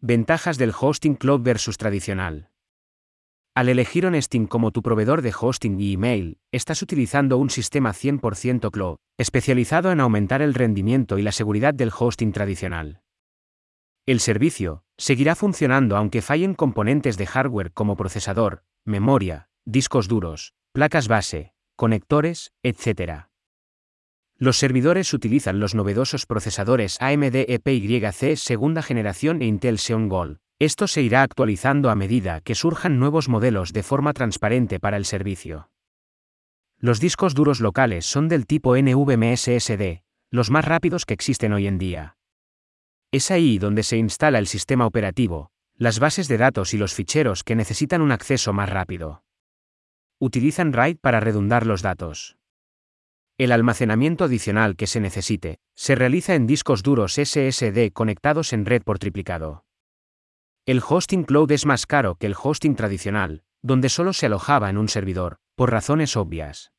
Ventajas del hosting cloud versus tradicional. Al elegir Honesting como tu proveedor de hosting y email, estás utilizando un sistema 100% cloud, especializado en aumentar el rendimiento y la seguridad del hosting tradicional. El servicio seguirá funcionando aunque fallen componentes de hardware como procesador, memoria, discos duros, placas base, conectores, etc. Los servidores utilizan los novedosos procesadores AMD EPYC segunda generación e Intel Xeon Gold. Esto se irá actualizando a medida que surjan nuevos modelos de forma transparente para el servicio. Los discos duros locales son del tipo NVMe SSD, los más rápidos que existen hoy en día. Es ahí donde se instala el sistema operativo, las bases de datos y los ficheros que necesitan un acceso más rápido. Utilizan RAID para redundar los datos. El almacenamiento adicional que se necesite se realiza en discos duros SSD conectados en red por triplicado. El hosting cloud es más caro que el hosting tradicional, donde solo se alojaba en un servidor, por razones obvias.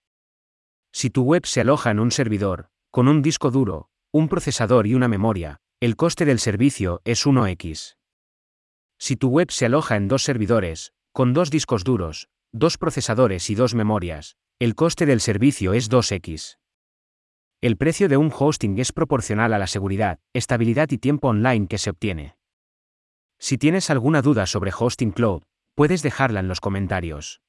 Si tu web se aloja en un servidor, con un disco duro, un procesador y una memoria, el coste del servicio es 1x. Si tu web se aloja en dos servidores, con dos discos duros, dos procesadores y dos memorias, el coste del servicio es 2x. El precio de un hosting es proporcional a la seguridad, estabilidad y tiempo online que se obtiene. Si tienes alguna duda sobre Hosting Cloud, puedes dejarla en los comentarios.